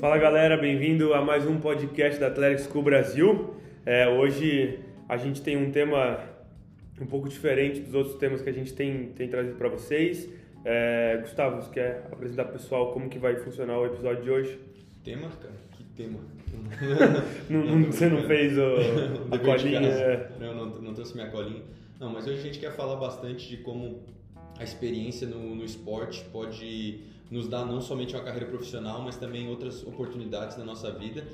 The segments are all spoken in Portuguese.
Fala galera, bem-vindo a mais um podcast da Athletics School Brasil. É, hoje a gente tem um tema um pouco diferente dos outros temas que a gente tem, tem trazido para vocês. É, Gustavo, você quer apresentar para o pessoal como que vai funcionar o episódio de hoje? Tema, cara? Que tema? não, não, você não fez o, a colinha? É. Não, não, não trouxe minha colinha. Não, mas hoje a gente quer falar bastante de como a experiência no, no esporte pode nos dar não somente uma carreira profissional, mas também outras oportunidades na nossa vida.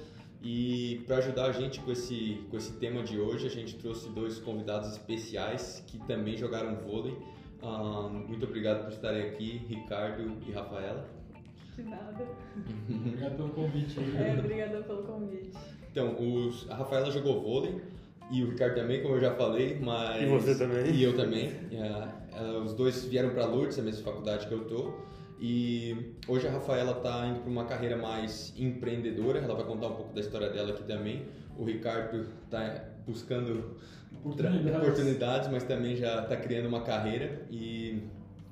E para ajudar a gente com esse, com esse tema de hoje, a gente trouxe dois convidados especiais que também jogaram vôlei. Uh, muito obrigado por estarem aqui, Ricardo e Rafaela. De nada. obrigado pelo convite. É, obrigada pelo convite. Então, os, a Rafaela jogou vôlei e o Ricardo também, como eu já falei, mas... E você também. E eu também. Uh, os dois vieram para Lourdes, a mesma faculdade que eu tô. E hoje a Rafaela está indo para uma carreira mais empreendedora, ela vai contar um pouco da história dela aqui também. O Ricardo está buscando oportunidades. oportunidades, mas também já está criando uma carreira e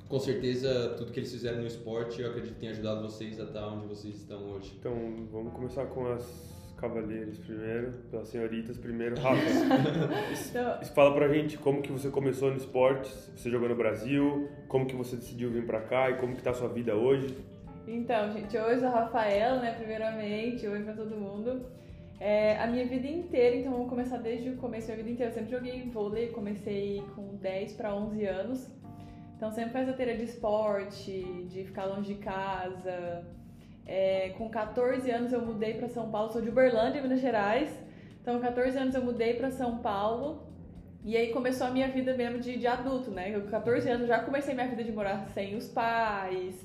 com certeza tudo que eles fizeram no esporte eu acredito que tem ajudado vocês a estar onde vocês estão hoje. Então vamos começar com as cavalheiros primeiro, pelas senhoritas primeiro. Rafa, então... fala pra gente como que você começou no esporte, você jogou no Brasil, como que você decidiu vir pra cá e como que tá a sua vida hoje. Então, gente, hoje sou a Rafaela, né, primeiramente, oi pra todo mundo. É, a minha vida inteira, então vamos começar desde o começo da vida inteira. Eu sempre joguei vôlei, comecei com 10 para 11 anos. Então sempre faz a teira de esporte, de ficar longe de casa, é, com 14 anos eu mudei para São Paulo, sou de Uberlândia, Minas Gerais. Então, com 14 anos eu mudei para São Paulo. E aí começou a minha vida mesmo de, de adulto, né? Eu, com 14 anos já comecei minha vida de morar sem os pais,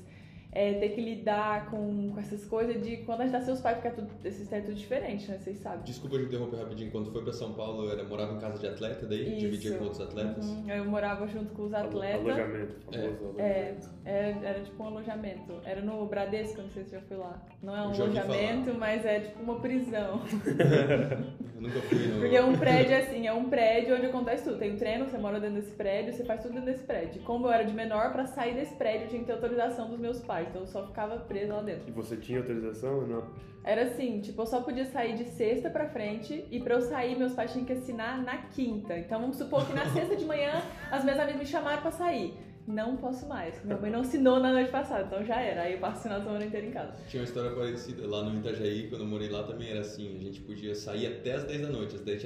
é, ter que lidar com, com essas coisas de quando ajudar seus pais, porque é tudo, esses é tudo diferente, né? Vocês sabem. Desculpa de interromper rapidinho. Quando foi pra São Paulo, era, morava em casa de atleta, daí Isso. dividia com outros atletas? Uhum. Eu morava junto com os atletas. Alojamento, famoso é, alojamento. É, era, era tipo um alojamento. Era no Bradesco, não sei se já foi lá. Não é um alojamento, mas é tipo uma prisão. eu nunca fui, não. Porque é um prédio assim, é um prédio onde acontece tudo. Tem um treino, você mora dentro desse prédio, você faz tudo dentro desse prédio. Como eu era de menor, pra sair desse prédio eu tinha que ter autorização dos meus pais então eu só ficava presa lá dentro. E você tinha autorização ou não? Era assim, tipo, eu só podia sair de sexta pra frente e pra eu sair, meus pais tinham que assinar na quinta. Então vamos supor que na sexta de manhã as minhas amigas me chamaram pra sair. Não posso mais. Minha mãe não assinou na noite passada, então já era. Aí eu passo a semana inteira em casa. Tinha uma história parecida. Lá no Itajaí, quando eu morei lá, também era assim. A gente podia sair até as 10 da noite. Às 10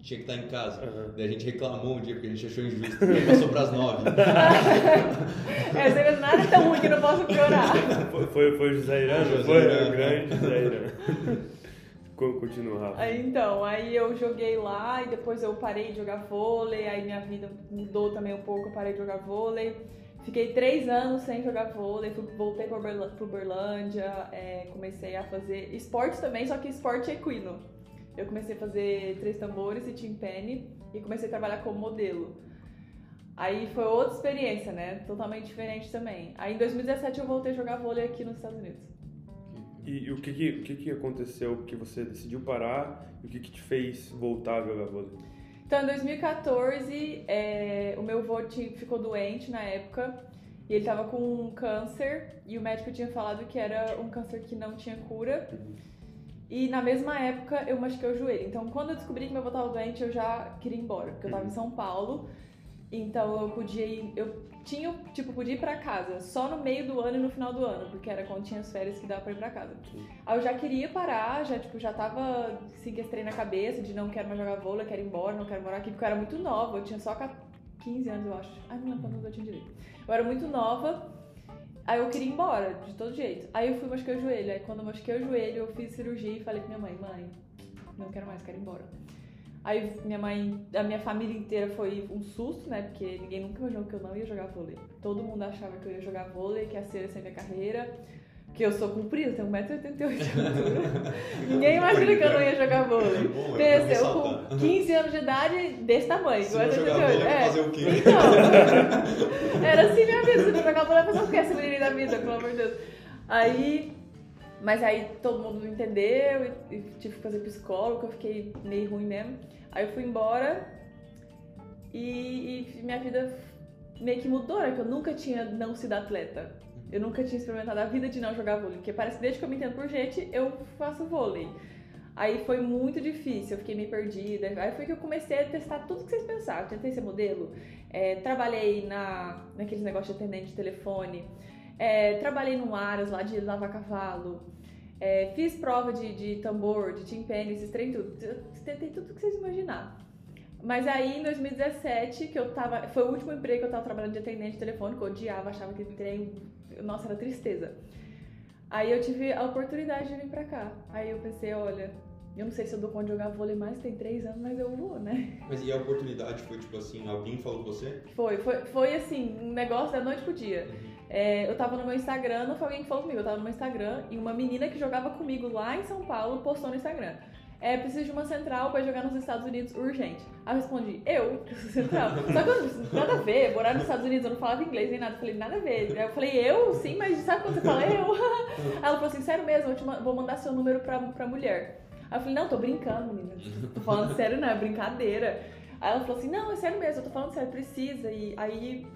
tinha que estar em casa. Uhum. Daí a gente reclamou um dia porque a gente achou injusto. Daí passou para as nove. é, você vê, nada é tão ruim que não posso piorar. Foi, foi, foi o José Irã, foi? Foi o grande José Irã. Aí, então, aí eu joguei lá e depois eu parei de jogar vôlei, aí minha vida mudou também um pouco, eu parei de jogar vôlei. Fiquei três anos sem jogar vôlei, voltei para Uberlândia, é, comecei a fazer esporte também, só que esporte equino eu comecei a fazer três tambores e timpani e comecei a trabalhar como modelo. Aí foi outra experiência, né? Totalmente diferente também. Aí em 2017 eu voltei a jogar vôlei aqui nos Estados Unidos. E, e o, que, que, o que, que aconteceu que você decidiu parar e o que, que te fez voltar a jogar vôlei? Então, em 2014, é, o meu avô ficou doente na época e ele tava com um câncer e o médico tinha falado que era um câncer que não tinha cura. Uhum. E na mesma época eu machuquei o joelho. Então quando eu descobri que meu avô estava doente, eu já queria ir embora, porque eu estava em São Paulo. Então eu podia ir, eu tinha, tipo, podia ir pra casa só no meio do ano e no final do ano, porque era quando tinha as férias que dava pra ir pra casa. Sim. Aí eu já queria parar, já, tipo, já tava assim, que na cabeça de não quero mais jogar vôlei, quero ir embora, não quero morar aqui, porque eu era muito nova, eu tinha só 15 anos, eu acho. Ai, não lembro quantos eu tinha direito. Eu era muito nova. Aí eu queria ir embora, de todo jeito. Aí eu fui machuquei o joelho. Aí quando eu machuquei o joelho, eu fiz cirurgia e falei pra minha mãe, mãe, não quero mais, quero ir embora. Aí minha mãe, a minha família inteira foi um susto, né? Porque ninguém nunca imaginou que eu não ia jogar vôlei. Todo mundo achava que eu ia jogar vôlei, que ia ser essa minha carreira. Que eu sou comprida, tenho 1,88m de altura. Ninguém imagina que eu não ia jogar vôlei. Bom, Pensa, eu com 15 anos de idade, desse tamanho. Se não jogar vôlei, é. fazer o quê? Então, era assim minha vida. Se não jogar vôlei, fazer o quê? Essa menina da vida, pelo amor de Deus. Aí, mas aí todo mundo entendeu e, e tive que fazer psicólogo, eu fiquei meio ruim mesmo. Aí eu fui embora e, e minha vida meio que mudou, né? Que eu nunca tinha não sido atleta. Eu nunca tinha experimentado a vida de não jogar vôlei, porque parece que desde que eu me entendo por gente, eu faço vôlei. Aí foi muito difícil, eu fiquei meio perdida. Aí foi que eu comecei a testar tudo que vocês pensaram. Tentei ser modelo, é, trabalhei na, naqueles negócios de atendente de telefone, é, trabalhei no Aras lá de lavar cavalo, é, fiz prova de, de tambor, de timpani, esses trem tudo. Tentei tudo que vocês imaginar. Mas aí em 2017, que eu tava. Foi o último emprego que eu tava trabalhando de atendente que eu odiava, achava que trem. Nossa, era tristeza. Aí eu tive a oportunidade de vir pra cá. Aí eu pensei, olha, eu não sei se eu dou conta de jogar vôlei mais, tem três anos, mas eu vou, né? Mas e a oportunidade foi tipo assim, alguém falou com você? Foi, foi, foi assim, um negócio da noite pro dia. É, eu tava no meu Instagram, não foi alguém que falou comigo, eu tava no meu Instagram e uma menina que jogava comigo lá em São Paulo postou no Instagram. É, preciso de uma central pra jogar nos Estados Unidos urgente. Aí eu respondi, eu, central. Só que eu, nada a ver, morar nos Estados Unidos, eu não falava inglês nem nada. Eu falei, nada a ver. Aí eu falei, eu? Sim, mas sabe quando você fala eu? Aí ela falou assim, sério mesmo, eu vou mandar seu número pra, pra mulher. Aí eu falei, não, tô brincando, menina. Tô falando sério, não, é brincadeira. Aí ela falou assim, não, é sério mesmo, eu tô falando sério, precisa. E aí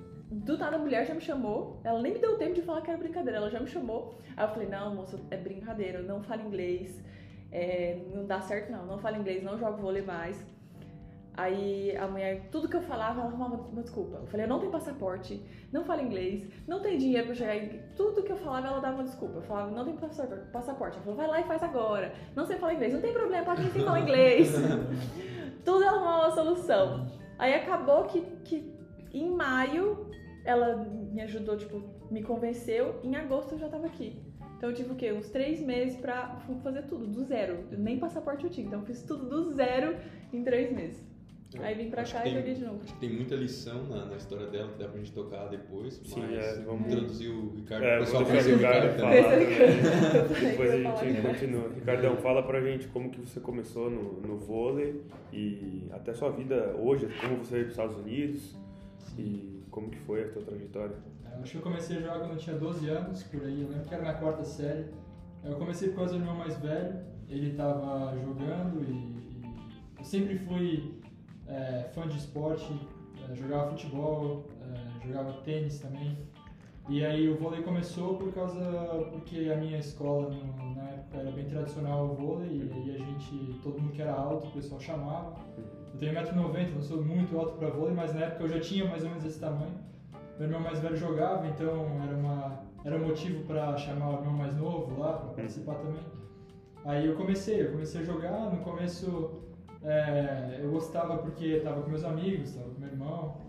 do nada a mulher já me chamou, ela nem me deu tempo de falar que era brincadeira, ela já me chamou. Aí eu falei, não, moça, é brincadeira, não falo inglês, é, não dá certo não, não falo inglês, não jogo vôlei mais. Aí a mulher, tudo que eu falava, ela arrumava uma desculpa. Eu falei, eu não tenho passaporte, não falo inglês, não tenho dinheiro pra chegar em... Tudo que eu falava, ela dava uma desculpa. Eu falava, não tenho passaporte. Ela falou, vai lá e faz agora. Não sei falar inglês, não tem problema, pode vir sem falar inglês. tudo ela arrumava uma solução. Aí acabou que, que em maio ela me ajudou, tipo, me convenceu. Em agosto eu já tava aqui. Então eu tive o quê? Uns três meses pra fazer tudo, do zero. Nem passaporte eu tinha, então eu fiz tudo do zero em três meses. Aí vim pra cá e tem, joguei de novo. Acho que tem muita lição na, na, história dela que dá pra gente tocar depois. Sim, mas é, vamos introduzir o Ricardo. É, o pessoal deixar o Ricardo também. falar também. Depois a gente continua. Ricardão, fala pra gente como que você começou no, no vôlei e até sua vida hoje, como você veio para os Estados Unidos e como que foi a tua trajetória. Eu acho que eu comecei a jogar quando eu tinha 12 anos, por aí. Eu lembro que era na quarta série. Eu comecei por causa do meu mais velho. Ele estava jogando e, e eu sempre fui é, fã de esporte. é, jogava futebol, é, jogava tênis também. E aí o vôlei começou por causa porque a minha escola na época era bem tradicional o vôlei e aí a gente todo mundo que era alto o pessoal chamava. Eu tenho 1,90m, não sou muito alto para vôlei, mas na época eu já tinha mais ou menos esse tamanho. Meu irmão mais velho jogava, então era uma era um motivo para chamar o irmão mais novo lá para participar também. Aí eu comecei, eu comecei a jogar. No começo é, eu gostava porque estava com meus amigos, estava com meu irmão.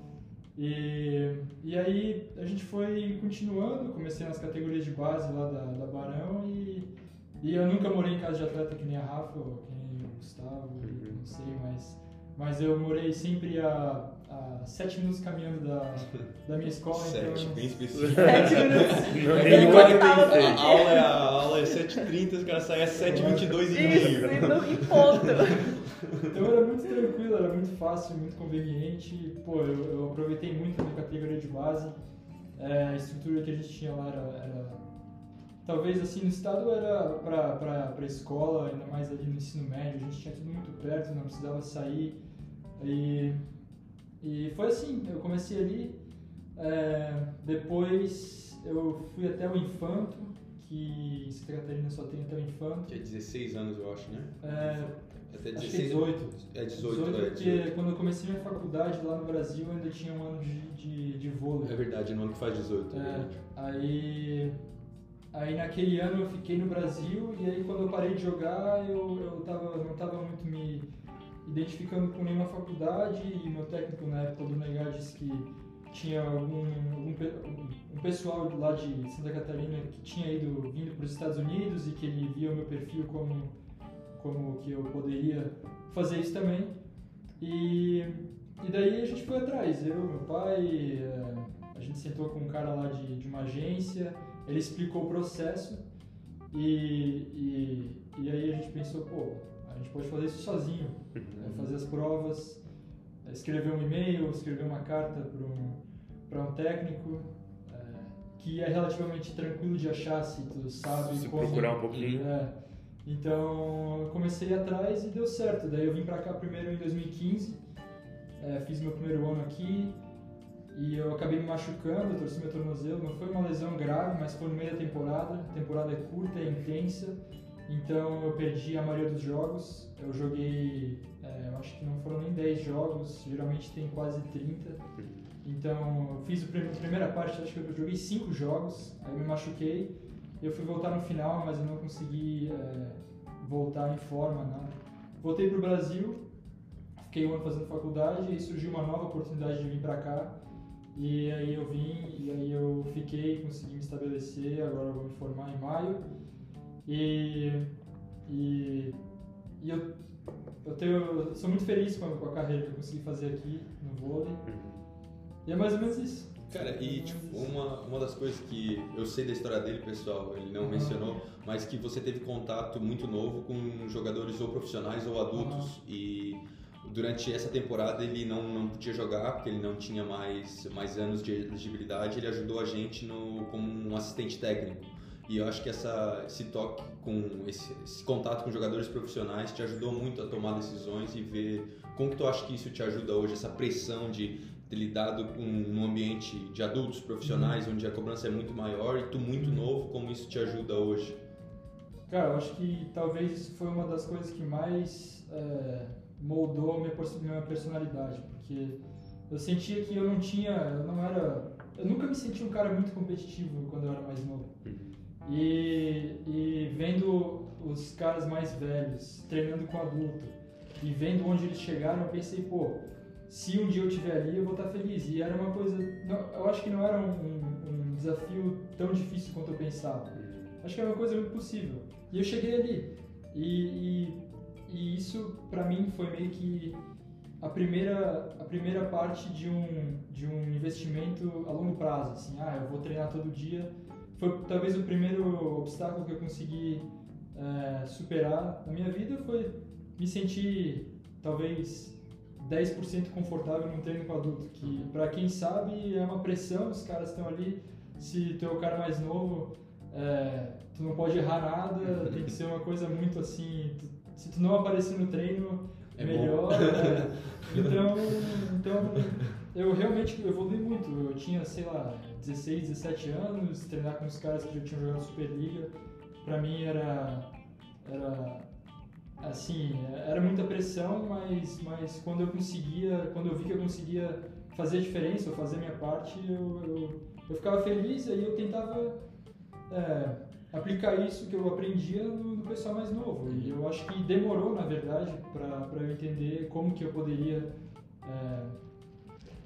E, e aí a gente foi continuando, comecei nas categorias de base lá da, da Barão e, e eu nunca morei em casa de atleta que nem a Rafa, ou que nem o Gustavo, não sei, mas, mas eu morei sempre a, a sete minutos caminhando da, da minha escola. Sete, então, bem específico. Sete minutos. A aula é, a aula é 7h30, os caras saem às 7h22 e Isso, meio. e no- e ponto. Então era muito tranquilo, era muito fácil, muito conveniente. Pô, eu, eu aproveitei muito a minha categoria de base. É, a estrutura que a gente tinha lá era, era- talvez assim no estado era pra, pra escola, ainda mais ali no ensino médio, a gente tinha tudo muito perto, não precisava sair. E, e foi assim, eu comecei ali, é, depois eu fui até o Infanto, que em Santa Catarina só tem até o Infanto. Que é 16 anos, eu acho, né? É, Até acho que 16 18. É 18, 18 é porque 18. quando eu comecei minha faculdade lá no Brasil, eu ainda tinha um ano de, de, de vôlei. É verdade, no ano que faz 18. É. É, aí, aí naquele ano eu fiquei no Brasil e aí quando eu parei de jogar eu, eu tava, não estava muito me identificando com nenhuma faculdade e meu técnico na época do Negar disse que tinha algum, algum um pessoal lá de Santa Catarina que tinha ido vindo para os Estados Unidos e que ele via o meu perfil como como que eu poderia fazer isso também e e daí a gente foi atrás, eu, meu pai, eh, a gente sentou com um cara lá de, de uma agência, ele explicou o processo e, e, e aí a gente pensou, pô, a gente pode fazer isso sozinho, né? fazer as provas, escrever um e-mail, escrever uma carta para um, pra um técnico, eh, que é relativamente tranquilo de achar se tu sabe Se como... procurar um pouquinho. É. Então eu comecei atrás e deu certo. Daí eu vim pra cá primeiro em 2015, é, fiz meu primeiro ano aqui e eu acabei me machucando, torci meu tornozelo. Não foi uma lesão grave, mas foi no meio da temporada. A temporada é curta, é intensa, então eu perdi a maioria dos jogos. Eu joguei, é, eu acho que não foram nem 10 jogos, geralmente tem quase 30. Então eu fiz a primeira parte, acho que eu joguei 5 jogos, aí eu me machuquei. Eu fui voltar no final, mas eu não consegui é, voltar em forma, nada. Voltei para o Brasil, fiquei um ano fazendo faculdade e surgiu uma nova oportunidade de vir para cá. E aí eu vim, e aí eu fiquei, consegui me estabelecer, agora eu vou me formar em maio. E, e, e eu, eu, tenho, eu sou muito feliz com a, com a carreira que eu consegui fazer aqui no vôlei. E é mais ou menos isso. Cara, e tipo, uma, uma das coisas que eu sei da história dele, pessoal, ele não mencionou, mas que você teve contato muito novo com jogadores ou profissionais ou adultos. E durante essa temporada ele não, não podia jogar porque ele não tinha mais, mais anos de elegibilidade. Ele ajudou a gente no, como um assistente técnico. E eu acho que essa, esse toque com esse, esse, contato com jogadores profissionais te ajudou muito a tomar decisões e ver como que tu acha que isso te ajuda hoje, essa pressão de lidado com um ambiente de adultos profissionais, uhum. onde a cobrança é muito maior e tu muito novo, como isso te ajuda hoje? Cara, eu acho que talvez isso foi uma das coisas que mais é, moldou a minha, minha personalidade, porque eu sentia que eu não tinha, eu não era, eu nunca me senti um cara muito competitivo quando eu era mais novo. Uhum. E, e vendo os caras mais velhos treinando com adulto e vendo onde eles chegaram, eu pensei, pô, se um dia eu estiver ali, eu vou estar feliz. E era uma coisa, não, eu acho que não era um, um, um, desafio tão difícil quanto eu pensava. Acho que era uma coisa muito possível. E eu cheguei ali. E, e, e isso, para mim, foi meio que a primeira, a primeira parte de um, de um investimento a longo prazo. Assim, ah, eu vou treinar todo dia. Foi talvez o primeiro obstáculo que eu consegui é, superar na minha vida foi me sentir talvez 10% confortável num treino com adulto, que para quem sabe é uma pressão, os caras estão ali, se tu é o cara mais novo, é, tu não pode errar nada, tem que ser uma coisa muito assim, tu, se tu não aparecer no treino, é melhor. É, então, então, eu realmente evolui muito, eu tinha, sei lá, 16, 17 anos, treinar com os caras que já tinham jogado Superliga, para mim era, era assim, era muita pressão, mas, mas quando eu conseguia, quando eu vi que eu conseguia fazer a diferença, ou fazer a minha parte, eu, eu, eu ficava feliz e aí eu tentava é, aplicar isso que eu aprendia no, no, pessoal mais novo. E eu acho que demorou, na verdade, para eu entender como que eu poderia é,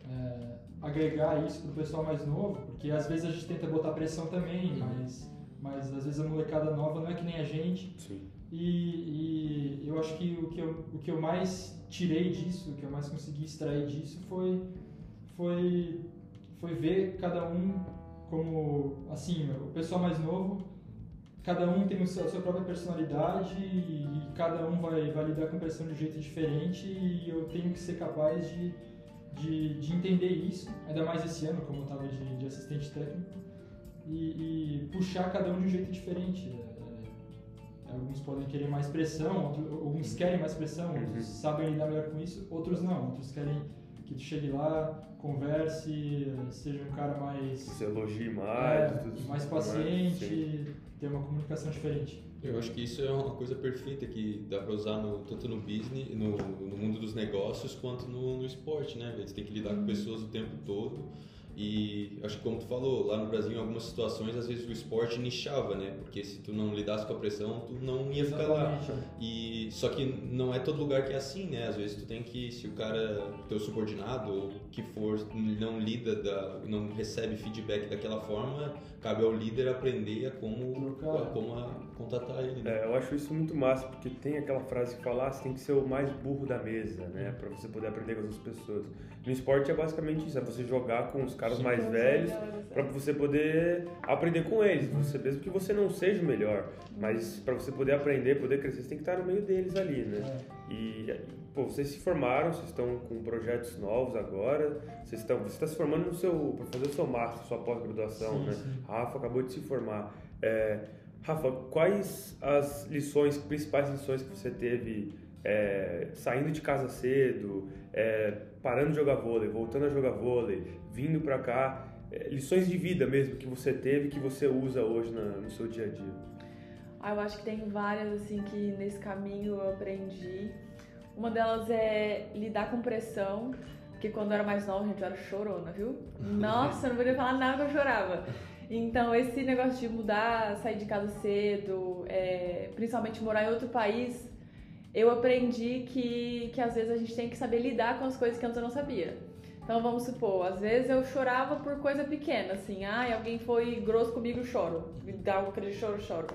é, agregar isso para o pessoal mais novo, porque às vezes a gente tenta botar pressão também, mas, mas às vezes a molecada nova não é que nem a gente. Sim. E, e, eu acho que o que eu, o que eu mais tirei disso, o que eu mais consegui extrair disso foi, foi, foi ver cada um como, assim, o pessoal mais novo, cada um tem a sua própria personalidade e, e cada um vai, vai lidar com pressão de um jeito diferente e eu tenho que ser capaz de, de, de entender isso, ainda mais esse ano, como eu estava de, de assistente técnico, e, e puxar cada um de um jeito diferente Alguns podem querer mais pressão, outros, alguns querem mais pressão, outros uhum. sabem lidar melhor com isso, outros não. Outros querem que tu chegue lá, converse, seja um cara mais. Se elogie mais, é, mais paciente, ter uma comunicação diferente. Eu acho que isso é uma coisa perfeita que dá para usar no, tanto no business, no, no mundo dos negócios, quanto no, no esporte, né? Você tem que lidar com uhum. pessoas o tempo todo e acho que como tu falou, lá no Brasil em algumas situações às vezes o esporte nichava, né? Porque se tu não lidasse com a pressão, tu não ia ficar lá. E só que não é todo lugar que é assim, né? Às vezes tu tem que se o cara teu subordinado ou que for não lida da não recebe feedback daquela forma, cabe ao líder aprender a como a, como a contatar ele. Né? É, eu acho isso muito massa, porque tem aquela frase que fala, ah, você tem que ser o mais burro da mesa, né? Para você poder aprender com as outras pessoas. No esporte é basicamente isso, é você jogar com os caras caras mais velhos para você poder aprender com eles. Você mesmo que você não seja o melhor, mas para você poder aprender, poder crescer, você tem que estar no meio deles ali, né? É. E pô, vocês se formaram, vocês estão com projetos novos agora. Vocês estão, você está se formando no seu para fazer o seu master, sua pós-graduação, né? Sim. Rafa acabou de se formar. É, Rafa, quais as lições, principais lições que você teve é, saindo de casa cedo, é, parando de jogar vôlei, voltando a jogar vôlei, vindo para cá, é, lições de vida mesmo que você teve que você usa hoje na, no seu dia a dia? Ah, eu acho que tem várias assim que nesse caminho eu aprendi. Uma delas é lidar com pressão, porque quando eu era mais nova, gente, eu era chorona, viu? Nossa, eu não podia falar nada que eu chorava. Então, esse negócio de mudar, sair de casa cedo, é, principalmente morar em outro país, eu aprendi que, que às vezes a gente tem que saber lidar com as coisas que antes eu não sabia. Então, vamos supor, às vezes eu chorava por coisa pequena, assim, ah, alguém foi grosso comigo, choro. Dá um aquele choro, choro.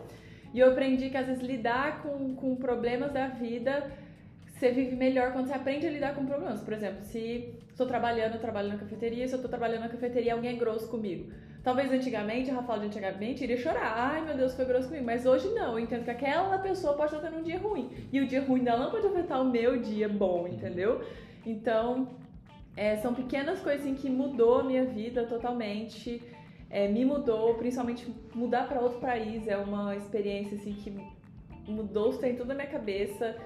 E eu aprendi que às vezes lidar com, com problemas da vida, você vive melhor quando você aprende a lidar com problemas. Por exemplo, se estou trabalhando, eu trabalho na cafeteria, se eu estou trabalhando na cafeteria alguém é grosso comigo. Talvez antigamente, a Rafael de antigamente iria chorar. Ai meu Deus, foi grosso comigo. Mas hoje não, eu entendo que aquela pessoa pode estar tendo um dia ruim. E o dia ruim dela não pode afetar o meu dia bom, entendeu? Então, é, são pequenas coisas assim, que mudou a minha vida totalmente é, me mudou, principalmente mudar para outro país é uma experiência assim que mudou o tudo na minha cabeça.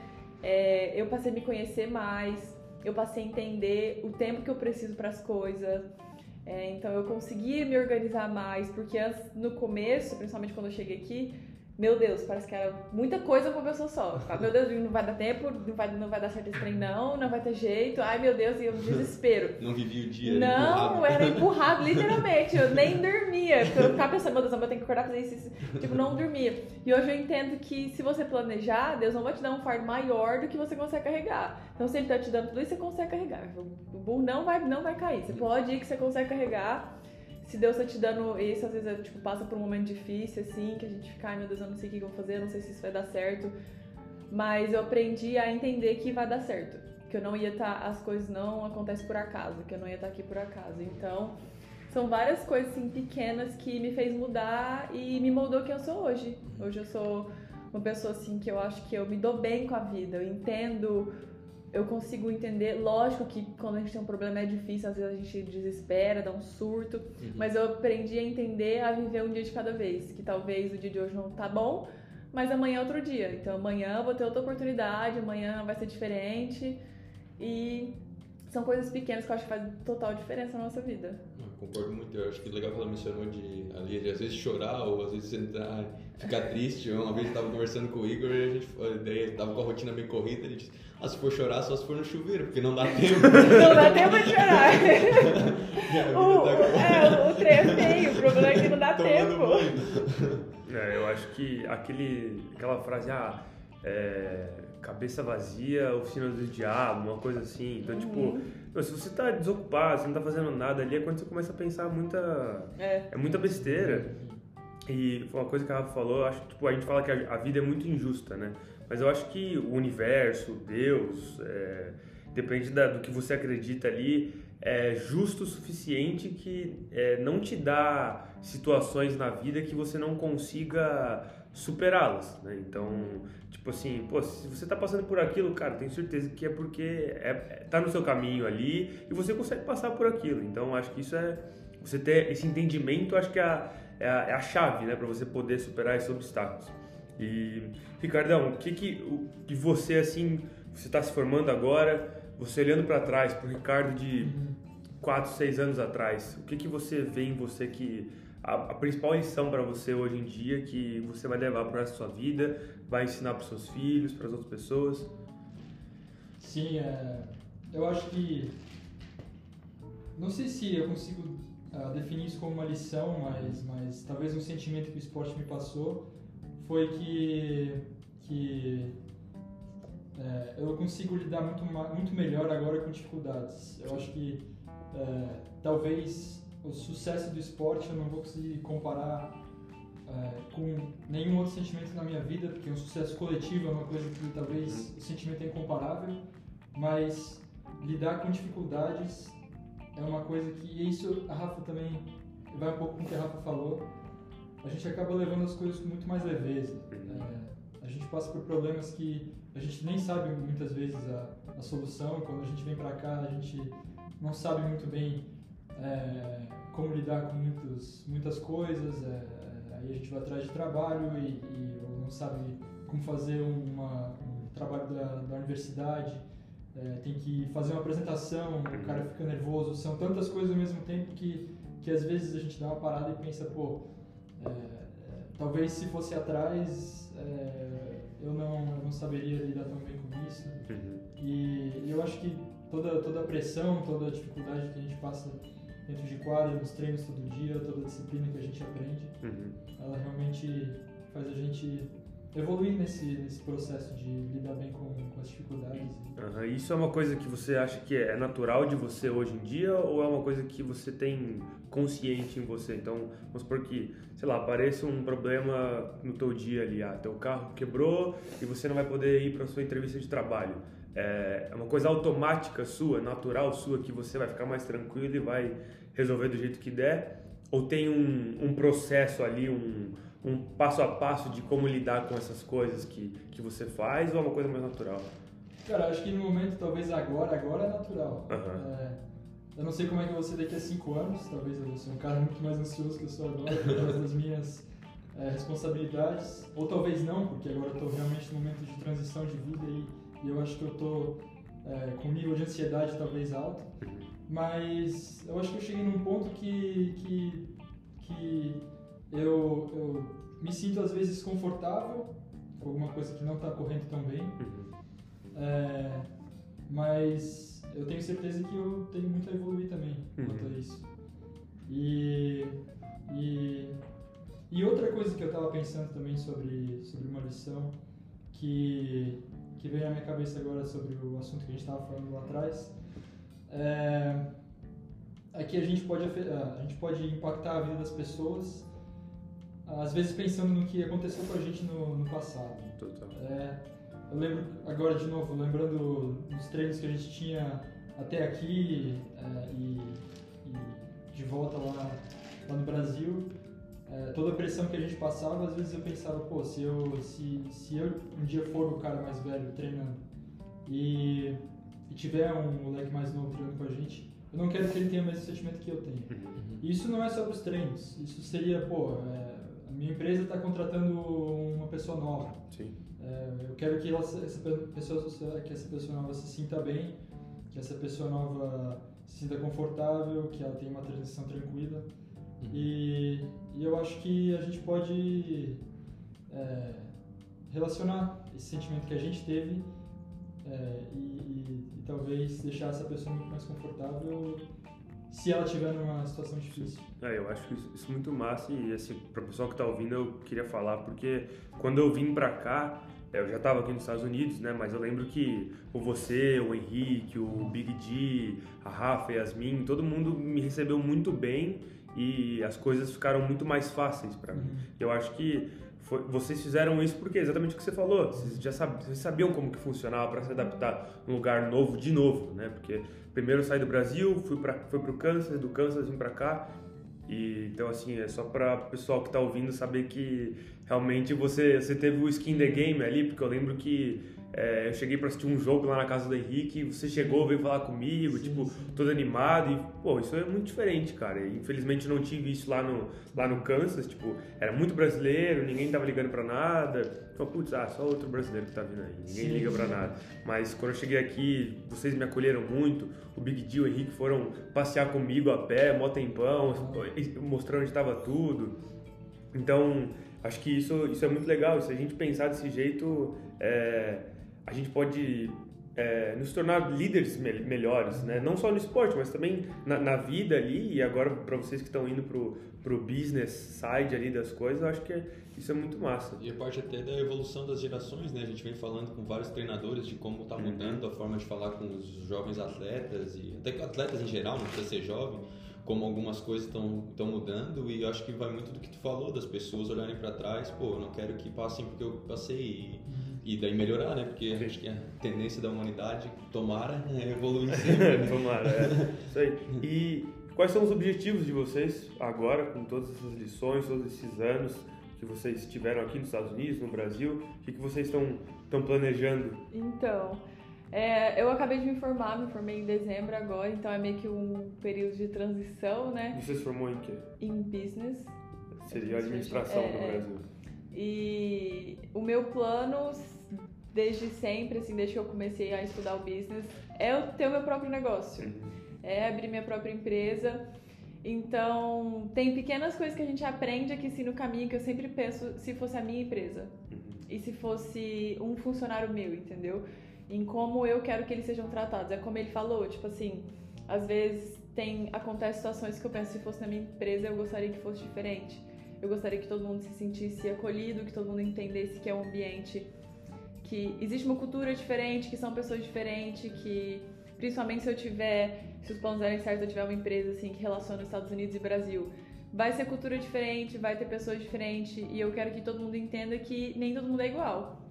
É, eu passei a me conhecer mais, eu passei a entender o tempo que eu preciso para as coisas. É, então eu consegui me organizar mais, porque no começo, principalmente quando eu cheguei aqui, meu Deus, parece que era muita coisa pra uma pessoa só. Meu Deus, não vai dar tempo, não vai, não vai dar certo esse trem, não, não vai ter jeito. Ai, meu Deus, e eu desespero. Não vivi o dia Não, empurrado. era empurrado, literalmente. Eu nem dormia. Porque eu ficava pensando, meu Deus, eu tenho que acordar fazer isso, isso. Tipo, não dormia. E hoje eu entendo que se você planejar, Deus não vai te dar um fardo maior do que você consegue carregar. Então, se Ele tá te dando tudo isso, você consegue carregar. O burro não vai, não vai cair. Você pode ir que você consegue carregar se Deus tá te dando isso, às vezes é, tipo, passa por um momento difícil, assim, que a gente fica, ai meu Deus, eu não sei o que eu vou fazer, eu não sei se isso vai dar certo. Mas eu aprendi a entender que vai dar certo. Que eu não ia estar, tá, as coisas não acontecem por acaso, que eu não ia estar tá aqui por acaso. Então, são várias coisas assim, pequenas que me fez mudar e me moldou quem eu sou hoje. Hoje eu sou uma pessoa assim que eu acho que eu me dou bem com a vida, eu entendo eu consigo entender. Lógico que quando a gente tem um problema é difícil, às vezes a gente desespera, dá um surto, uhum. mas eu aprendi a entender, a viver um dia de cada vez. Que talvez o dia de hoje não tá bom, mas amanhã é outro dia. Então amanhã eu vou ter outra oportunidade, amanhã vai ser diferente. E são coisas pequenas que eu acho que fazem total diferença na nossa vida. Eu concordo muito. Eu acho que legal que ela mencionou de ali, de às vezes chorar ou às vezes sentar, ficar triste. Uma vez eu estava conversando com o Igor e a gente daí tava com a rotina bem corrida. Ele disse: Ah, se for chorar, só se for no chuveiro, porque não dá tempo. não dá tempo de chorar. o, tá é, o trem é feio, o problema é que não dá tempo. É, eu acho que aquele, aquela frase, ah, é, cabeça vazia, oficina do diabo, uma coisa assim. Então, tipo, uhum. tipo, se você tá desocupado, você não tá fazendo nada ali, é quando você começa a pensar muita. É, é muita besteira. E foi uma coisa que ela falou, acho que tipo, a gente fala que a, vida é muito injusta, né? Mas eu acho que o universo, Deus, é, depende da, do que você acredita ali, é justo o suficiente que é, não te dá situações na vida que você não consiga superá-las, né? Então, tipo assim, pô, se você tá passando por aquilo, cara, tenho certeza que é porque é, é, tá no seu caminho ali e você consegue passar por aquilo. Então, acho que isso é você ter esse entendimento, acho que é a, é a, é a chave, né, para você poder superar esses obstáculos. E Ricardão, o que que, o, que você assim, você está se formando agora, você olhando para trás, pro Ricardo de 4, 6 anos atrás, o que que você vê em você que a, a principal lição para você hoje em dia que você vai levar para a sua vida, vai ensinar para seus filhos, para as outras pessoas? Sim, é, eu acho que. Não sei se eu consigo uh, definir isso como uma lição, mas, mas talvez um sentimento que o esporte me passou foi que, que é, eu consigo lidar muito, muito melhor agora com dificuldades. Eu acho que é, talvez o sucesso do esporte eu não vou conseguir comparar é, com nenhum outro sentimento na minha vida, porque um sucesso coletivo é uma coisa que talvez o sentimento é incomparável, mas lidar com dificuldades é uma coisa que, e isso a Rafa também vai um pouco com o que a Rafa falou, a gente acaba levando as coisas com muito mais leveza. É, a gente passa por problemas que a gente nem sabe muitas vezes a, a solução, quando a gente vem para cá a gente não sabe muito bem é, como lidar com muitos, muitas coisas, é, aí a gente vai atrás de trabalho e, e não sabe como fazer uma, um trabalho da, da universidade, é, tem que fazer uma apresentação, o cara fica nervoso, são tantas coisas ao mesmo tempo que, que às vezes a gente dá uma parada e pensa, pô, é, é, talvez se fosse atrás é, eu, não, eu não saberia lidar tão bem com isso. Uhum. E eu acho que toda, toda a pressão, toda a dificuldade que a gente passa dentro de quadra, nos treinos todo dia, toda a disciplina que a gente aprende, Uhum. ela realmente faz a gente evoluir nesse, nesse processo de lidar bem com, com as dificuldades. Aham, Isso é uma coisa que você acha que é natural de você hoje em dia ou é uma coisa que você tem consciente em você? Então, vamos supor que, sei lá, apareça um problema no teu dia ali, ah, teu carro quebrou e você não vai poder ir para sua entrevista de trabalho. É é uma coisa automática sua, natural sua, que você vai ficar mais tranquilo e vai resolver do jeito que der? Ou tem um, um processo ali, um, um passo a passo de como lidar com essas coisas que, que você faz ou é uma coisa mais natural? Cara, acho que no momento, talvez agora, agora é natural. Aham. É, eu não sei como é que ser daqui a cinco anos, talvez eu ser um cara muito mais ansioso que eu sou agora, por causa das minhas é, responsabilidades, ou talvez não, porque agora eu estou realmente num momento de transição de vida e, e eu acho que eu estou com um nível de ansiedade talvez alto, mas eu acho que eu cheguei num ponto que, que, que eu, eu me sinto às vezes confortável com alguma coisa que não está correndo tão bem, Uhum. é, mas eu tenho certeza que eu tenho muito a evoluir também quanto a isso. E, e, e outra coisa que eu estava pensando também sobre, sobre uma lição que, que veio à minha cabeça agora sobre o assunto que a gente estava falando lá atrás é, é que a gente, pode, afe- a gente pode impactar a vida das pessoas às vezes pensando no que aconteceu com a gente no, no passado. Total. É, eu lembro agora de novo, lembrando dos treinos que a gente tinha até aqui é, e, e de volta lá, lá no Brasil, é, toda a pressão que a gente passava, às vezes eu pensava, pô, se eu, se, se eu um dia for o cara mais velho treinando e, e tiver um moleque mais novo treinando com a gente, eu não quero que ele tenha o mesmo sentimento que eu tenho. E Isso não é só para os treinos, isso seria, pô, é, a minha empresa está contratando uma pessoa nova. Sim. É, eu quero que ela, essa pe- pessoa, que essa pessoa nova se sinta bem, que essa pessoa nova se sinta confortável, que ela tenha uma transição tranquila. E, e eu acho que a gente pode é, relacionar esse sentimento que a gente teve é, e, e- e talvez deixar essa pessoa muito mais confortável se ela estiver numa situação difícil. É, eu acho isso, isso muito massa e assim, para o pessoal que tá ouvindo eu queria falar porque quando eu vim pra cá, é, eu já tava aqui nos Estados Unidos, né, mas eu lembro que o você, o Henrique, o Big D, a Rafa, a Yasmin, todo mundo me recebeu muito bem e as coisas ficaram muito mais fáceis para mim. Eu acho que foi- vocês fizeram isso porque é exatamente o que você falou. Vocês já sab- vocês sabiam como que funcionava para se adaptar num lugar novo de novo, né? Porque primeiro eu saí do Brasil, fui para fui pro Kansas, do Kansas vim para cá. E então assim, é só para o pessoal que tá ouvindo saber que realmente você você teve o skin the game ali, porque eu lembro que é, eu cheguei para assistir um jogo lá na casa do Henrique, você chegou, veio falar comigo, Sim, tipo, sim. todo animado e, pô, isso é muito diferente, cara. E, infelizmente eu não tive isso lá no, lá no Kansas, tipo, era muito brasileiro, ninguém tava ligando pra nada. Então, putz, ah, só outro brasileiro que tá vindo aí, ninguém Sim, liga pra sim. nada. Mas quando eu cheguei aqui, vocês me acolheram muito, o Big D e o Henrique foram passear comigo a pé, mó tempão, mostrando onde tava tudo. Então, acho que isso, isso é muito legal. Se a gente pensar desse jeito, é, a gente pode é, nos tornar líderes me- melhores, né? Não só no esporte, mas também na, na vida ali. E agora, para vocês que estão indo pro, pro business side ali das coisas, eu acho que é- isso é muito massa. E a parte até da evolução das gerações, né? A gente vem falando com vários treinadores de como está mudando a forma de falar com os jovens atletas e até com atletas em geral, não precisa ser jovem, como algumas coisas estão mudando e eu acho que vai muito do que tu falou, das pessoas olharem para trás, pô, eu não quero que passem porque eu passei e, e daí melhorar, né? Porque Sim. acho que a tendência da humanidade, tomara, é evoluir sempre. Tomara, é. Isso aí. E quais são os objetivos de vocês agora, com todas essas lições, todos esses anos que vocês tiveram aqui nos Estados Unidos, no Brasil? O que, que vocês estão, estão planejando? Então, é, eu acabei de me formar, me formei em dezembro agora, então é meio que um período de transição, né? Você se formou em quê? Em business. Seria a administração É, do é. Brasil. E o meu plano, desde sempre, assim, desde que eu comecei a estudar o business, é eu ter o meu próprio negócio, é abrir minha própria empresa. Então, tem pequenas coisas que a gente aprende aqui assim, no caminho que eu sempre penso se fosse a minha empresa e se fosse um funcionário meu, entendeu? Em como eu quero que eles sejam tratados. É como ele falou, tipo assim, às vezes tem acontece situações que eu penso se fosse na minha empresa eu gostaria que fosse diferente. Eu gostaria que todo mundo se sentisse acolhido, que todo mundo entendesse que é um ambiente que existe uma cultura diferente, que são pessoas diferentes, que principalmente se eu tiver, se os planos derem certo, eu tiver uma empresa assim que relaciona Estados Unidos e Brasil, vai ser cultura diferente, vai ter pessoas diferentes e eu quero que todo mundo entenda que nem todo mundo é igual.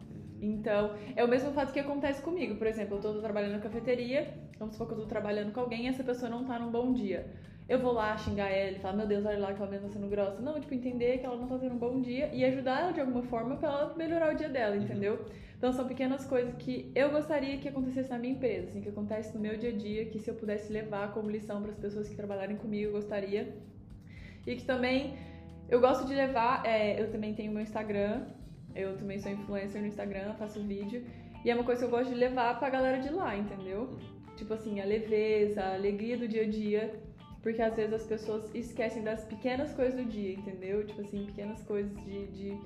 Então, é o mesmo fato que acontece comigo. Por exemplo, eu tô trabalhando na cafeteria, vamos supor que eu tô trabalhando com alguém e essa pessoa não tá num bom dia. Eu vou lá xingar ela e falar, meu Deus, olha lá que ela mesmo tá sendo grossa. Não, tipo, entender que ela não tá tendo um bom dia e ajudar ela de alguma forma pra ela melhorar o dia dela, Uhum. entendeu? Então são pequenas coisas que eu gostaria que acontecesse na minha empresa, assim, que acontece no meu dia a dia, que se eu pudesse levar como lição para as pessoas que trabalharem comigo, eu gostaria. E que também eu gosto de levar, é, eu também tenho meu Instagram, eu também sou influencer no Instagram, faço vídeo, e é uma coisa que eu gosto de levar pra galera de lá, entendeu? Tipo assim, a leveza, a alegria do dia a dia, porque às vezes as pessoas esquecem das pequenas coisas do dia, entendeu? Tipo assim, pequenas coisas de, de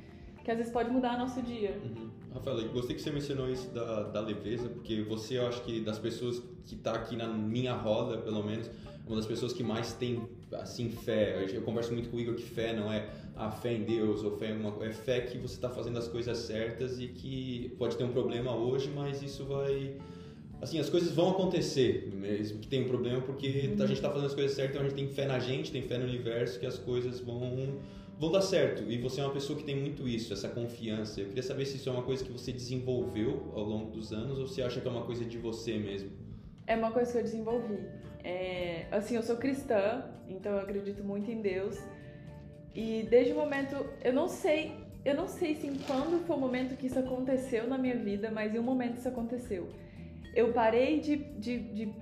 que às vezes pode mudar nosso dia. Uhum. Rafael, eu gostei que você mencionou isso da, da leveza, porque você, eu acho que das pessoas que tá aqui na minha roda, pelo menos, uma das pessoas que mais tem, assim, fé. Eu, eu converso muito com o Igor que fé não é a fé em Deus ou fé em uma é fé que você está fazendo as coisas certas e que pode ter um problema hoje, mas isso vai assim, as coisas vão acontecer, mesmo que tenha um problema, porque a gente está fazendo as coisas certas, então a gente tem fé na gente, tem fé no universo, que as coisas vão vão dar certo. E você é uma pessoa que tem muito isso, essa confiança. Eu queria saber se isso é uma coisa que você desenvolveu ao longo dos anos ou se acha que é uma coisa de você mesmo. É uma coisa que eu desenvolvi. É, assim, eu sou cristã, então eu acredito muito em Deus. E desde o momento, eu não sei, eu não sei se em quando foi o momento que isso aconteceu na minha vida, mas em um momento isso aconteceu. Eu parei de, de, de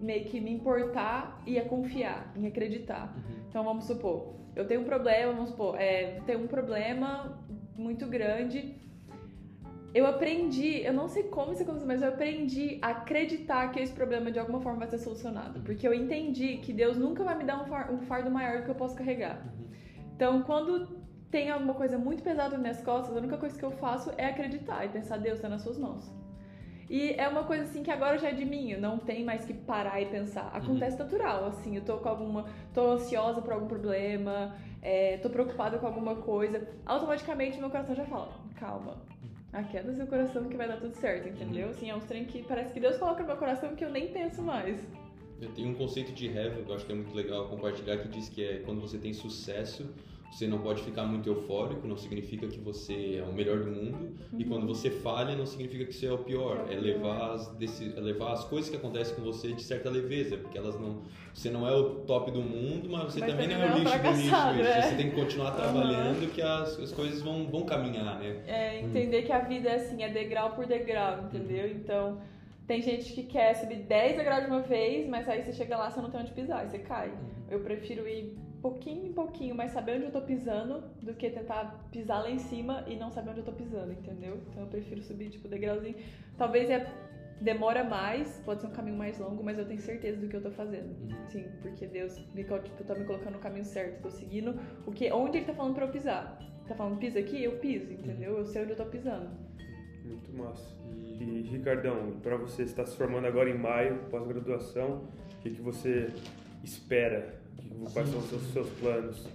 meio que me importar e a confiar, em acreditar. Então vamos supor, eu tenho um problema, vamos supor, é, tenho um problema muito grande. Eu aprendi, eu não sei como isso aconteceu, mas eu aprendi a acreditar que esse problema de alguma forma vai ser solucionado. Porque eu entendi que Deus nunca vai me dar um far- um fardo maior do que eu posso carregar. Então, quando tem alguma coisa muito pesada nas minhas costas, a única coisa que eu faço é acreditar e pensar, Deus está nas suas mãos. E é uma coisa assim que agora já é de mim, não tem mais que parar e pensar. Acontece natural, assim, eu tô com alguma. tô ansiosa por algum problema, é, tô preocupada com alguma coisa. Automaticamente meu coração já fala, calma. Aquieta seu coração que vai dar tudo certo, entendeu? Assim, é um trem que parece que Deus coloca no meu coração que eu nem penso mais. Eu tenho um conceito de heaven que eu acho que é muito legal compartilhar que diz que é quando você tem sucesso, você não pode ficar muito eufórico, não significa que você é o melhor do mundo. E quando você falha, não significa que você é o pior. É levar as, desse, é levar as coisas que acontecem com você de certa leveza, porque elas não. Você não é o top do mundo, mas você Mas também não é o é um lixo do lixo. é. Você tem que continuar trabalhando que as, as coisas vão, vão caminhar, né? É entender que a vida é assim, é degrau por degrau, entendeu? Então, tem gente que quer subir 10 degraus de uma vez, mas aí você chega lá, você não tem onde pisar, você cai. Eu prefiro ir pouquinho em pouquinho, mas saber onde eu tô pisando, do que tentar pisar lá em cima e não saber onde eu tô pisando, entendeu? Então eu prefiro subir, tipo, degrauzinho. Talvez é, demora mais, pode ser um caminho mais longo, mas eu tenho certeza do que eu tô fazendo. Sim, porque Deus me, tipo, tá me colocando no caminho certo, tô seguindo o que, onde ele tá falando pra eu pisar. Tá falando pisa aqui, eu piso, entendeu? Eu sei onde eu tô pisando. Muito massa. E, Ricardão, para você está se formando agora em maio, pós-graduação, o que, que você espera? Quais Sim, são os seus, planos?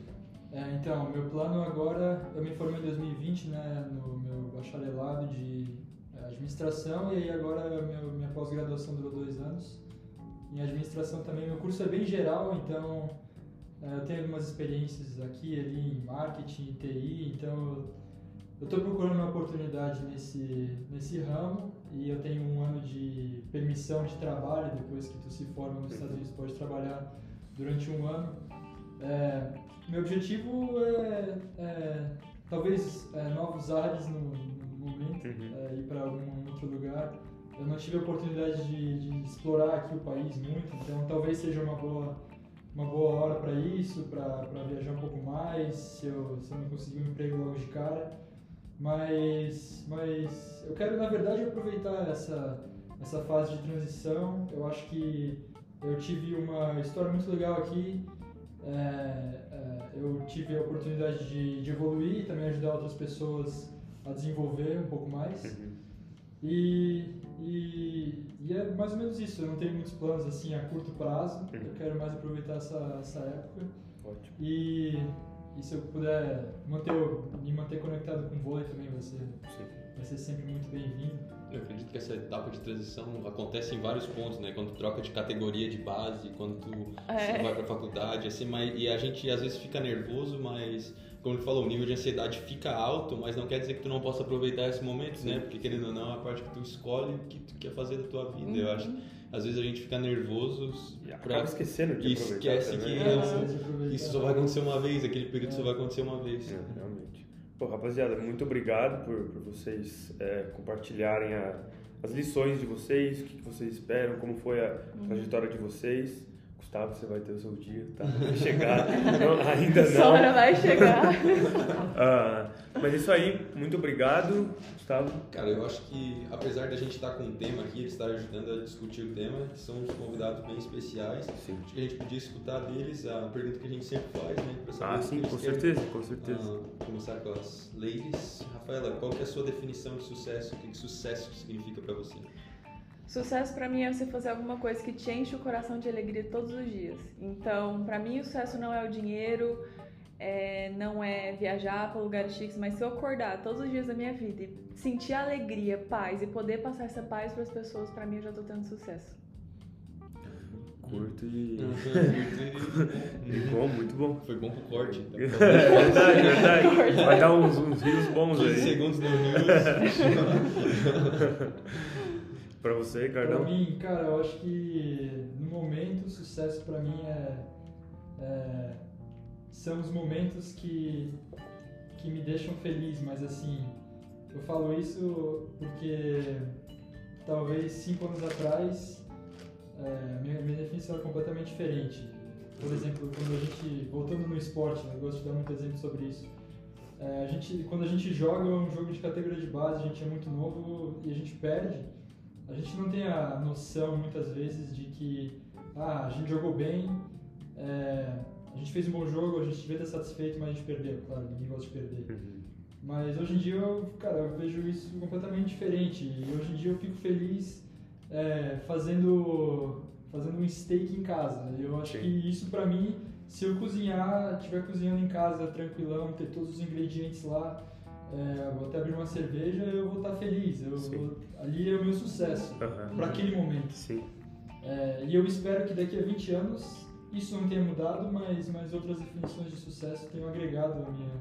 É, então, meu plano agora, eu me formei em 2020, né, no meu bacharelado de é, administração e aí agora meu, minha pós-graduação durou dois anos. Em administração também, meu curso é bem geral, então é, eu tenho algumas experiências aqui ali em marketing, TI, então eu estou procurando uma oportunidade nesse, nesse ramo e eu tenho um ano de permissão de trabalho, depois que tu se forma nos Estados Unidos, pode trabalhar durante um ano. É, meu objetivo é, é, talvez é, novos ares no, no momento, Uhum. é, ir para algum outro lugar. Eu não tive a oportunidade de, de explorar aqui o país muito, então talvez seja uma boa, uma boa hora para isso, para viajar um pouco mais, se eu, se eu não conseguir um emprego logo de cara. Mas, mas eu quero, na verdade, aproveitar essa, essa fase de transição. Eu acho que eu tive uma história muito legal aqui. É, é, eu tive a oportunidade de, de evoluir e também ajudar outras pessoas a desenvolver um pouco mais. Uhum. E, e, e é mais ou menos isso. Eu não tenho muitos planos assim a curto prazo. Uhum. Eu quero mais aproveitar essa, essa época. Ótimo. E, e se eu puder manter, me manter conectado com o vôlei também vai ser, Sim. vai ser sempre muito bem-vindo. Eu acredito que essa etapa de transição acontece em vários pontos, né? Quando tu troca de categoria de base, quando tu É. vai pra faculdade, assim, mas, e a gente às vezes fica nervoso, mas como ele falou, o nível de ansiedade fica alto, mas não quer dizer que tu não possa aproveitar esses momentos, né? Porque querendo ou não, é a parte que tu escolhe o que tu quer fazer da tua vida. Eu acho. Às vezes a gente fica nervoso E pra- acaba esquecendo de E aproveitar esquece também. que é isso só vai acontecer uma vez, aquele período só vai acontecer uma vez. É, realmente. Pô, rapaziada, muito obrigado por, por vocês é, compartilharem a- as lições de vocês, o que, que vocês esperam, como foi a trajetória de vocês. Gustavo, você vai ter o seu dia, tá? Vai chegar. Não, ainda Sua hora não. vai chegar. Ah, mas é isso aí, muito obrigado, Gustavo. Cara, eu acho que apesar da gente estar com um tema aqui, eles estarem ajudando a discutir o tema, são uns convidados bem especiais. Sim. Acho que a gente podia escutar deles a pergunta que a gente sempre faz, né? Ah, sim, com querem. certeza, com certeza. Ah, começar com as ladies. Rafaela, qual que é a sua definição de sucesso? O que, que sucesso significa pra você? Sucesso pra mim é você fazer alguma coisa que te enche o coração de alegria todos os dias. Então, pra mim, o sucesso não é o dinheiro, é, não é viajar para lugares chiques, mas se eu acordar todos os dias da minha vida e sentir alegria, paz e poder passar essa paz para as pessoas, pra mim eu já tô tendo sucesso. Curto e. Muito- e bom, muito bom. Foi bom pro corte. Então, É verdade, verdade. Vai dar uns, uns rios bons 15 aí. segundos no News. Pra você, Pra Cardão. mim, cara, eu acho que no momento o sucesso pra mim é, é- são os momentos que que me deixam feliz, mas assim, eu falo isso porque talvez cinco anos atrás é, minha, minha definição era completamente diferente. Por exemplo, quando a gente, voltando no esporte, né, eu gosto de dar muito exemplo sobre isso. É, a gente, quando a gente joga um jogo de categoria de base, a gente é muito novo e a gente perde, a gente não tem a noção muitas vezes de que ah, a gente jogou bem, é, a gente fez um bom jogo, a gente devia estar satisfeito, mas a gente perdeu, claro, ninguém gosta de perder. Uhum. Mas hoje em dia eu, cara, eu vejo isso completamente diferente. E hoje em dia eu fico feliz é, fazendo, fazendo um steak em casa. Eu acho Sim. que isso pra mim, se eu cozinhar, estiver cozinhando em casa tranquilão, ter todos os ingredientes lá, é, vou até abrir uma cerveja, eu vou estar feliz. Eu, vou- ali é o meu sucesso, Aham. para aquele momento. Sim. É, e eu espero que daqui a 20 anos isso não tenha mudado, mas, mas outras definições de sucesso tenham agregado a minha,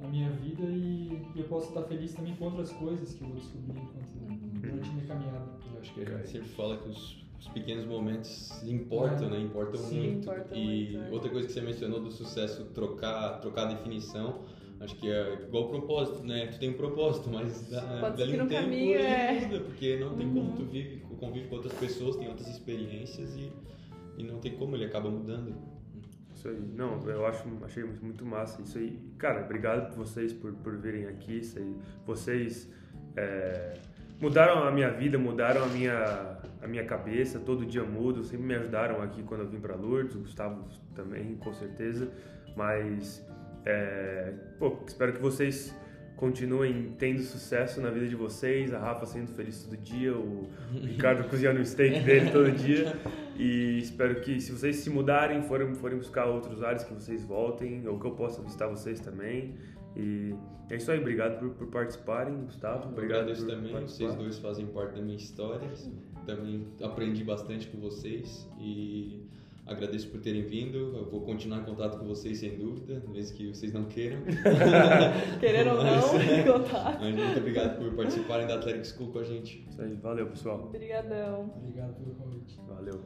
a minha vida e, e eu posso estar feliz também com outras coisas que eu vou descobrir enquanto durante a minha caminhada. Eu acho que a gente sempre fala que os, os pequenos momentos importam, É. né? Importam Sim, muito. importam e muito, é. outra coisa que você mencionou do sucesso, trocar, trocar a definição, acho que é igual o propósito, né? Tu tem um propósito, mas da, Pode ser dali um no tempo caminho ele é- muda, porque não tem como Uhum. tu vive, convive com outras pessoas, tem outras experiências e, e não tem como, ele acaba mudando. Isso aí. Não, eu acho, achei muito, muito massa isso aí. Cara, obrigado por vocês por, por virem aqui. Isso aí. Vocês é, mudaram a minha vida, mudaram a minha, a minha cabeça. Todo dia mudo. Sempre me ajudaram aqui quando eu vim para Lourdes. O Gustavo também, com certeza. Mas, é, pô, espero que vocês continuem tendo sucesso na vida de vocês. A Rafa sendo feliz todo dia. O Ricardo cozinhando o steak dele todo dia. E espero que se vocês se mudarem, forem, forem buscar outros áreas, que vocês voltem, ou que eu possa visitar vocês também. E é isso aí, obrigado por, por participarem, Gustavo. Eu Obrigado agradeço por também, participar. vocês dois fazem parte da minha história. Também aprendi bastante com vocês e agradeço por terem vindo. Eu vou continuar em contato com vocês sem dúvida, mesmo que vocês não queiram. Querendo ou não, Mas- contar. Mas muito obrigado por participarem da Athletic School com a gente. Isso aí, valeu pessoal. Obrigadão. Obrigado pelo convite. Valeu.